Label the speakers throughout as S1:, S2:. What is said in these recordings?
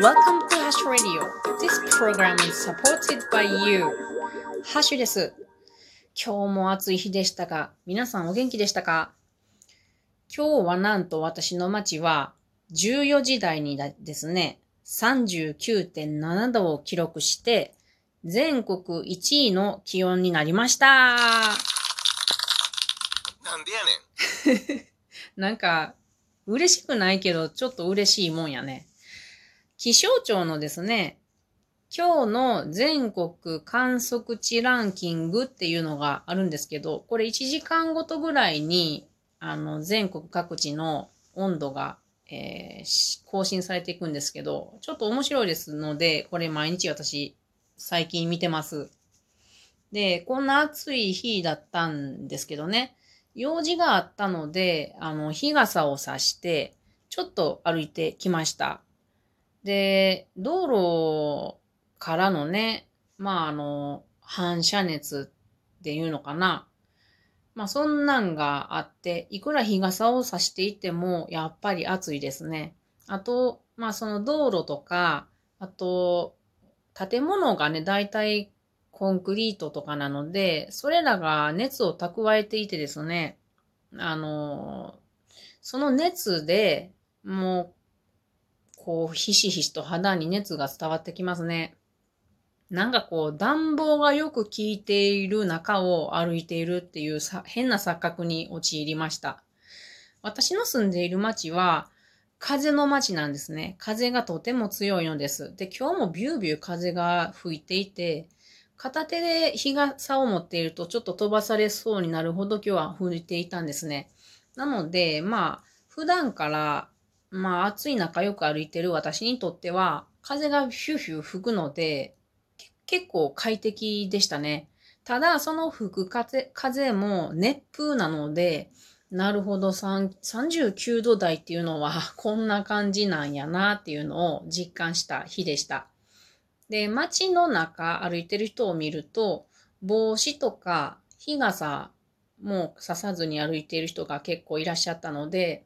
S1: Welcome to Hash Radio. This program is supported by you. ハッシュです。今日も暑い日でしたが、皆さんお元気でしたか？今日はなんと私の街は14時台にですね、39.7度を記録して、全国1位の気温になりました。
S2: なんでやねん。
S1: なんか、嬉しくないけど、ちょっと嬉しいもんやね。気象庁のですね、今日の全国観測値ランキングっていうのがあるんですけど、これ1時間ごとぐらいに、あの、全国各地の温度が、えー更新されていくんですけど、ちょっと面白いですので、これ毎日私、最近見てます。で、こんな暑い日だったんですけどね、用事があったので、あの、日傘を差して、ちょっと歩いてきました。で、道路からのね、まあ、あの、反射熱っていうのかな。まあ、そんなんがあって、いくら日傘を差していても、やっぱり暑いですね。あと、まあ、その道路とか、あと、建物がね、だいたいコンクリートとかなので、それらが熱を蓄えていてですね、あの、その熱でもう、こう、ひしひしと肌に熱が伝わってきますね。なんかこう、暖房がよく効いている中を歩いているっていうさ変な錯覚に陥りました。私の住んでいる町は、風の町なんですね。風がとても強いのです。で、今日もビュービュー風が吹いていて、片手で日傘を持っているとちょっと飛ばされそうになるほど今日は吹いていたんですね。なので、まあ、普段から、まあ暑い中よく歩いてる私にとっては、風がヒューヒュー吹くので、結構快適でしたね。ただ、その吹く風風も熱風なので、なるほど、3 39度台っていうのは こんな感じなんやなっていうのを実感した日でした。で、街の中歩いてる人を見ると、帽子とか日傘もささずに歩いている人が結構いらっしゃったので、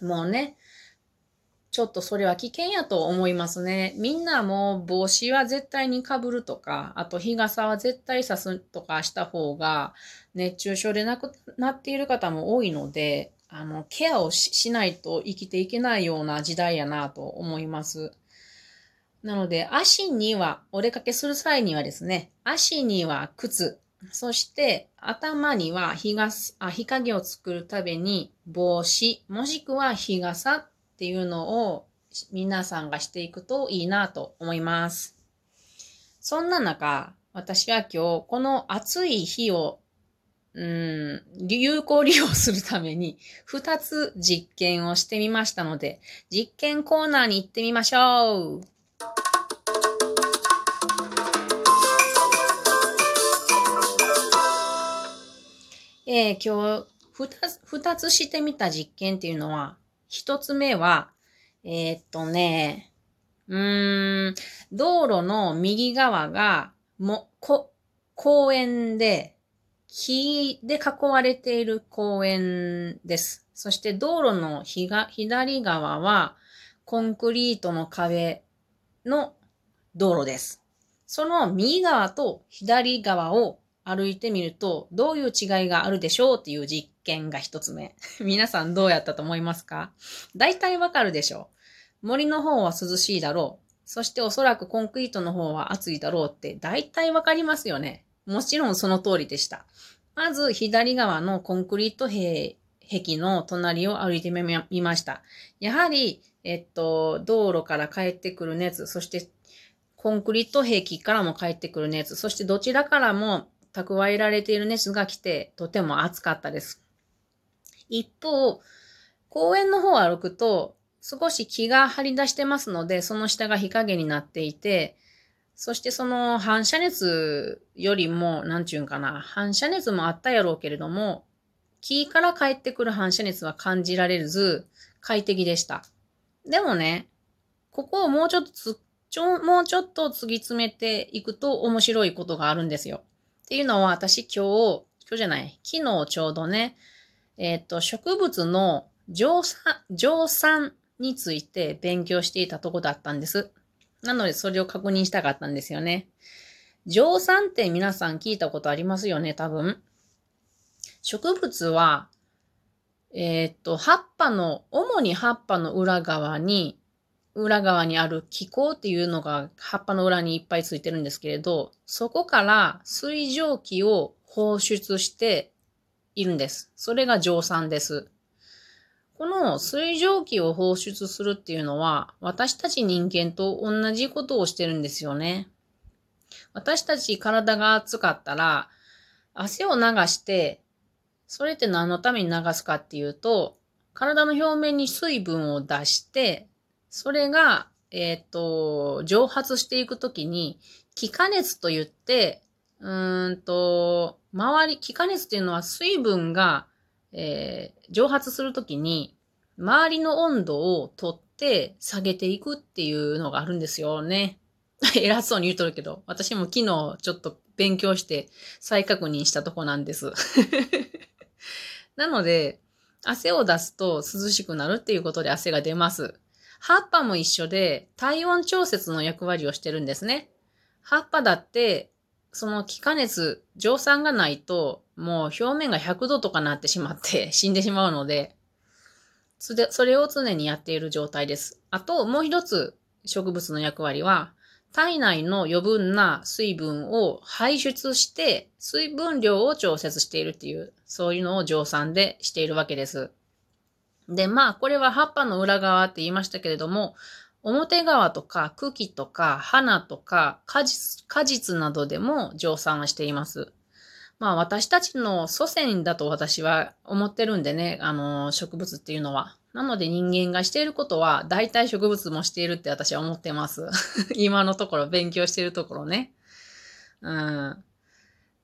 S1: もうね、ちょっとそれは危険やと思いますね。みんなも帽子は絶対に被るとか、あと日傘は絶対差すとかした方が熱中症でなくなっている方も多いので、あの、ケアをししないと生きていけないような時代やなと思います。なので、足には、お出かけする際にはですね、足には靴、そして頭には日傘あ日陰を作るために帽子、もしくは日傘っていうのを皆さんがしていくといいなと思います。そんな中、私は今日この暑い日をうん、有効利用するために2つ実験をしてみましたので、実験コーナーに行ってみましょう。えー今日二つ、二つしてみた実験っていうのは、一つ目は、えーっとね、うーん、道路の右側が、も、こ、公園で、木で囲われている公園です。そして道路のひが左側は、コンクリートの壁の道路です。その右側と左側を歩いてみると、どういう違いがあるでしょうっていう実験が一つ目。皆さんどうやったと思いますか？大体わかるでしょう。森の方は涼しいだろう。そしておそらくコンクリートの方は暑いだろうって大体わかりますよね。もちろんその通りでした。まず左側のコンクリート壁壁の隣を歩いてみました。やはり、えっと、道路から帰ってくる熱、そしてコンクリート壁からも帰ってくる熱、そしてどちらからも蓄えられている熱が来て、とても暑かったです。一方、公園の方を歩くと、少し木が張り出してますので、その下が日陰になっていて、そしてその反射熱よりも、なんちゅうんかな、反射熱もあったやろうけれども、木から帰ってくる反射熱は感じられず、快適でした。でもね、ここをもうちょっとつ、ちょ、もうちょっと突き詰めていくと面白いことがあるんですよ。っていうのは私今日、今日じゃない、昨日ちょうどね、えっ、と、植物の蒸散、蒸散について勉強していたとこだったんです。なのでそれを確認したかったんですよね。蒸散って皆さん聞いたことありますよね、多分。植物は、えーっと、葉っぱの、主に葉っぱの裏側に、裏側にある気孔っていうのが葉っぱの裏にいっぱいついてるんですけれど、そこから水蒸気を放出しているんです。それが蒸散です。この水蒸気を放出するっていうのは、私たち人間と同じことをしてるんですよね。私たち体が熱かったら、汗を流して、それって何のために流すかっていうと、体の表面に水分を出して、それが、えっ、と、蒸発していくときに、気化熱と言って、うんと、周り、気化熱っていうのは水分が、えー蒸発するときに、周りの温度を取って下げていくっていうのがあるんですよね。偉そうに言うとるけど、私も昨日ちょっと勉強して再確認したとこなんです。なので、汗を出すと涼しくなるっていうことで汗が出ます。葉っぱも一緒で体温調節の役割をしてるんですね。葉っぱだって、その気化熱、蒸散がないと、もう表面が100度とかなってしまって 死んでしまうので、それを常にやっている状態です。あと、もう一つ植物の役割は、体内の余分な水分を排出して、水分量を調節しているっていう、そういうのを蒸散でしているわけです。で、まあ、これは葉っぱの裏側って言いましたけれども、表側とか茎とか花とか果実果実などでも蒸散しています。まあ私たちの祖先だと私は思ってるんでね、あの、植物っていうのは。なので人間がしていることは大体植物もしているって私は思ってます。今のところ勉強しているところね。うん。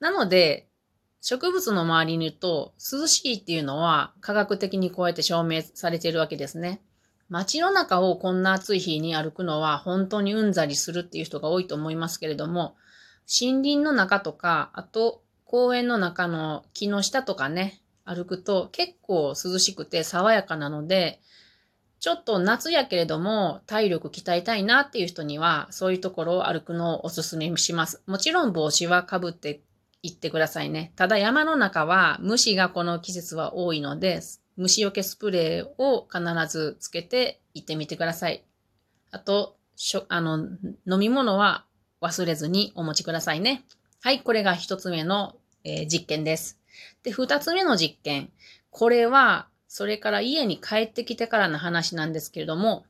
S1: なので、植物の周りにいると涼しいっていうのは科学的にこうやって証明されているわけですね。街の中をこんな暑い日に歩くのは本当にうんざりするっていう人が多いと思いますけれども、森林の中とか、あと公園の中の木の下とかね、歩くと結構涼しくて爽やかなので、ちょっと夏やけれども体力鍛えたいなっていう人にはそういうところを歩くのをおすすめします。もちろん帽子はかぶって行ってくださいね。ただ山の中は虫がこの季節は多いので、虫除けスプレーを必ずつけて行ってみてください。あと、しょ、あの、飲み物は忘れずにお持ちくださいね。はい、これが一つ目の、えー実験です。で、二つ目の実験。これは、それから家に帰ってきてからの話なんですけれども、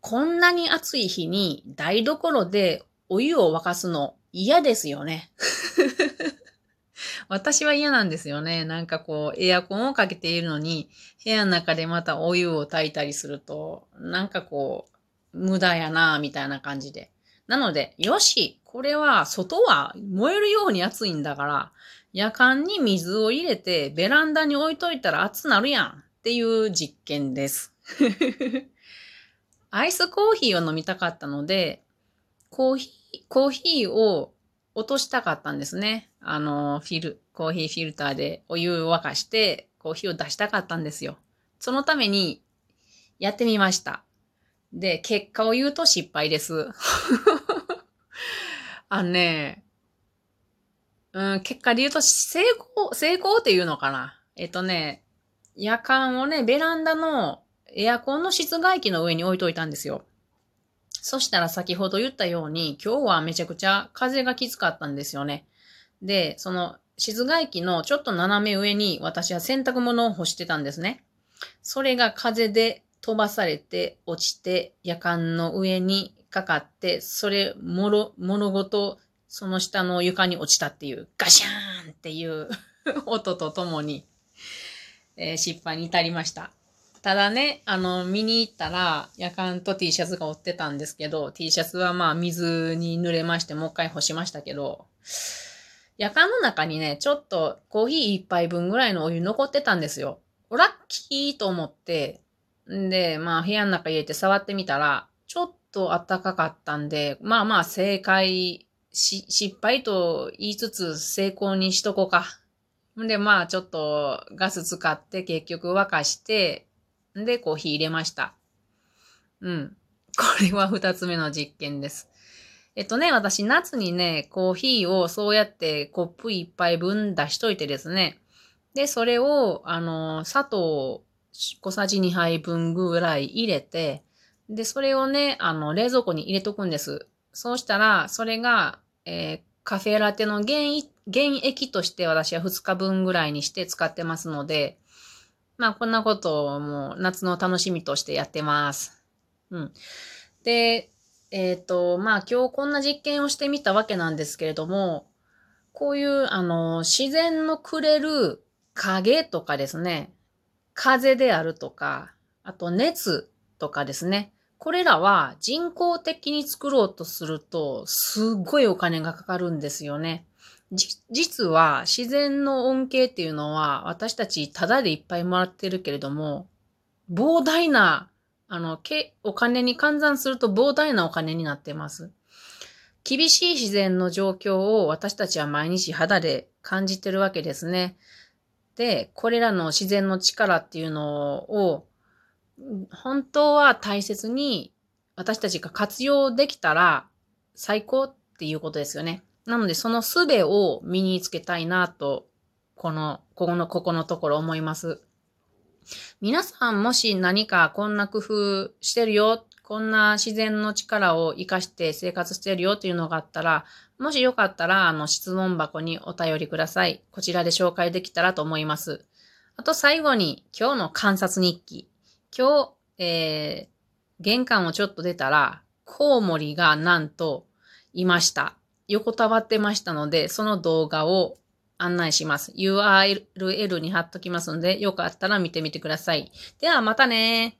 S1: こんなに暑い日に台所でお湯を沸かすの嫌ですよね。私は嫌なんですよね。なんかこう、エアコンをかけているのに、部屋の中でまたお湯を炊いたりすると、なんかこう、無駄やなみたいな感じで。なので、よし、これは外は燃えるように暑いんだから、夜間に水を入れてベランダに置いといたら暑なるやんっていう実験です。アイスコーヒーを飲みたかったので、コーヒー、コーヒーを落としたかったんですね。あの、フィル、コーヒーフィルターでお湯を沸かしてコーヒーを出したかったんですよ。そのためにやってみました。で、結果を言うと失敗です。あのね、うん、結果で言うと成功、成功っていうのかな。えっとね、夜間をね、ベランダのエアコンの室外機の上に置いといたんですよ。そしたら先ほど言ったように、今日はめちゃくちゃ風がきつかったんですよね。で、その室外機のちょっと斜め上に私は洗濯物を干してたんですね。それが風で飛ばされて落ちて夜間の上にかかって、それもろ、物ごとその下の床に落ちたっていうガシャーンっていう 音とともに、えー失敗に至りました。ただね、あの、見に行ったら、夜間と T シャツが折ってたんですけど、T シャツはまあ水に濡れまして、もう一回干しましたけど、夜間の中にね、ちょっとコーヒー一杯分ぐらいのお湯残ってたんですよ。おラッキーと思って、んで、まあ部屋の中入れて触ってみたら、ちょっと暖かかったんで、まあまあ正解し、失敗と言いつつ成功にしとこうか。んで、まあちょっとガス使って結局沸かして、で、コーヒー入れました。うん。これは二つ目の実験です。えっとね、私夏にね、コーヒーをそうやってコップ一杯分出しといてですね。で、それを、あの、砂糖小さじ2杯分ぐらい入れて、で、それをね、あの、冷蔵庫に入れとくんです。そうしたら、それが、えーカフェラテの原液原液として私は2日分ぐらいにして使ってますので、まあ、こんなことをもう夏の楽しみとしてやってます。うん。で、えっ、と、まあ、今日こんな実験をしてみたわけなんですけれども、こういう、あの、自然のくれる影とかですね、風であるとか、あと熱とかですね。これらは人工的に作ろうとすると、すっごいお金がかかるんですよね。実は自然の恩恵っていうのは私たちタダでいっぱいもらってるけれども、膨大な、あの、お金に換算すると膨大なお金になってます。厳しい自然の状況を私たちは毎日肌で感じてるわけですね。で、これらの自然の力っていうのを、本当は大切に私たちが活用できたら最高っていうことですよね。なのでその術を身につけたいなと、この、ここの、ここのところ思います。皆さんもし何かこんな工夫してるよ、こんな自然の力を活かして生活してるよっていうのがあったら、もしよかったら、あの、質問箱にお便りください。こちらで紹介できたらと思います。あと最後に、今日の観察日記。今日、えー、玄関をちょっと出たら、コウモリがなんといました。横たわってましたので、その動画を案内します。URL に貼っときますので、よかったら見てみてください。ではまたね